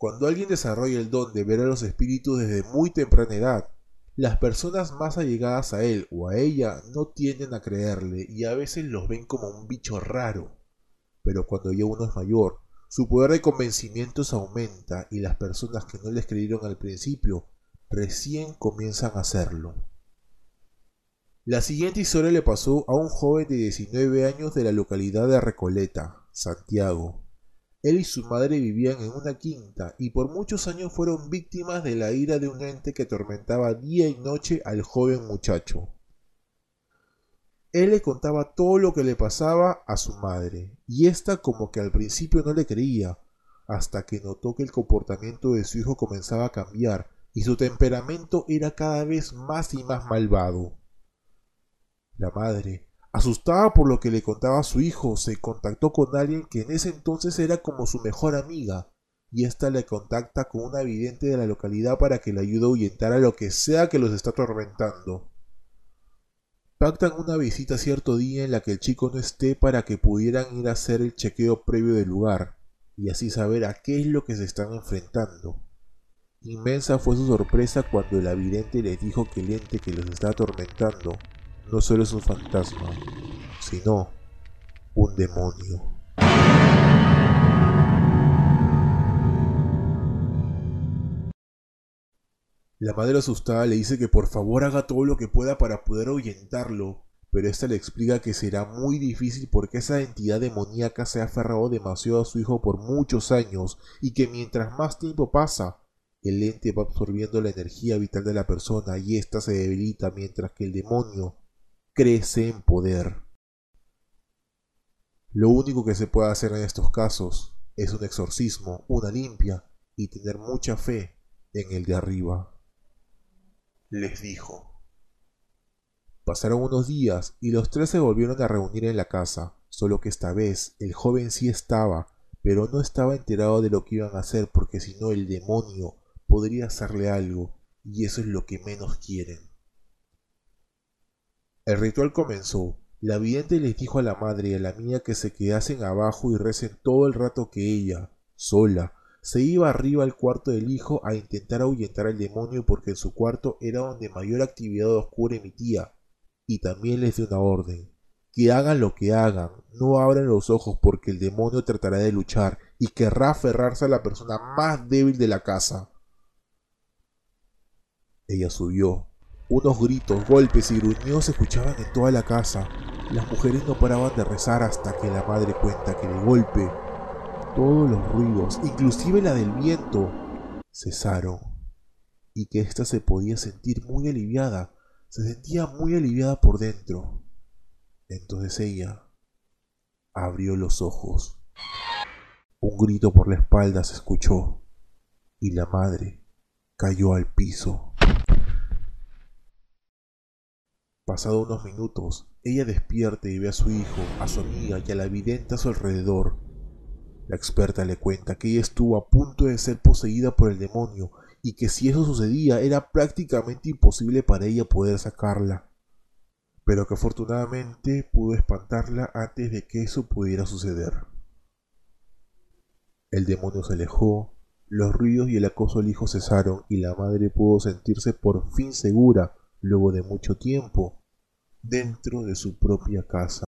Cuando alguien desarrolla el don de ver a los espíritus desde muy temprana edad, las personas más allegadas a él o a ella no tienden a creerle y a veces los ven como un bicho raro. Pero cuando ya uno es mayor, su poder de convencimientos aumenta y las personas que no les creyeron al principio recién comienzan a hacerlo. La siguiente historia le pasó a un joven de 19 años de la localidad de Recoleta, Santiago. Él y su madre vivían en una quinta y por muchos años fueron víctimas de la ira de un ente que atormentaba día y noche al joven muchacho. Él le contaba todo lo que le pasaba a su madre, y ésta como que al principio no le creía, hasta que notó que el comportamiento de su hijo comenzaba a cambiar y su temperamento era cada vez más y más malvado. La madre, asustada por lo que le contaba su hijo, se contactó con alguien que en ese entonces era como su mejor amiga, y ésta le contacta con una vidente de la localidad para que le ayude a ahuyentar a lo que sea que los está atormentando. Pactan una visita cierto día en la que el chico no esté para que pudieran ir a hacer el chequeo previo del lugar, y así saber a qué es lo que se están enfrentando. Inmensa fue su sorpresa cuando el vidente les dijo que el ente que los está atormentando no solo es un fantasma, sino un demonio. La madre asustada le dice que por favor haga todo lo que pueda para poder ahuyentarlo, pero ésta le explica que será muy difícil porque esa entidad demoníaca se ha aferrado demasiado a su hijo por muchos años y que mientras más tiempo pasa, el ente va absorbiendo la energía vital de la persona y ésta se debilita mientras que el demonio crece en poder. Lo único que se puede hacer en estos casos es un exorcismo, una limpia y tener mucha fe en el de arriba. Les dijo. Pasaron unos días y los tres se volvieron a reunir en la casa, solo que esta vez el joven sí estaba, pero no estaba enterado de lo que iban a hacer porque si no el demonio podría hacerle algo y eso es lo que menos quieren. El ritual comenzó. La vidente les dijo a la madre y a la mía que se quedasen abajo y recen todo el rato que ella, sola, se iba arriba al cuarto del hijo a intentar ahuyentar al demonio porque en su cuarto era donde mayor actividad oscura emitía. Y también les dio una orden. Que hagan lo que hagan, no abran los ojos porque el demonio tratará de luchar y querrá aferrarse a la persona más débil de la casa. Ella subió, unos gritos, golpes y gruñidos se escuchaban en toda la casa. Las mujeres no paraban de rezar hasta que la madre cuenta que de golpe todos los ruidos, inclusive la del viento, cesaron y que ésta se podía sentir muy aliviada, se sentía muy aliviada por dentro. Entonces ella abrió los ojos. Un grito por la espalda se escuchó y la madre cayó al piso. Pasado unos minutos, ella despierta y ve a su hijo, a su amiga y a la vidente a su alrededor. La experta le cuenta que ella estuvo a punto de ser poseída por el demonio y que si eso sucedía era prácticamente imposible para ella poder sacarla, pero que afortunadamente pudo espantarla antes de que eso pudiera suceder. El demonio se alejó, los ruidos y el acoso al hijo cesaron y la madre pudo sentirse por fin segura, luego de mucho tiempo, dentro de su propia casa.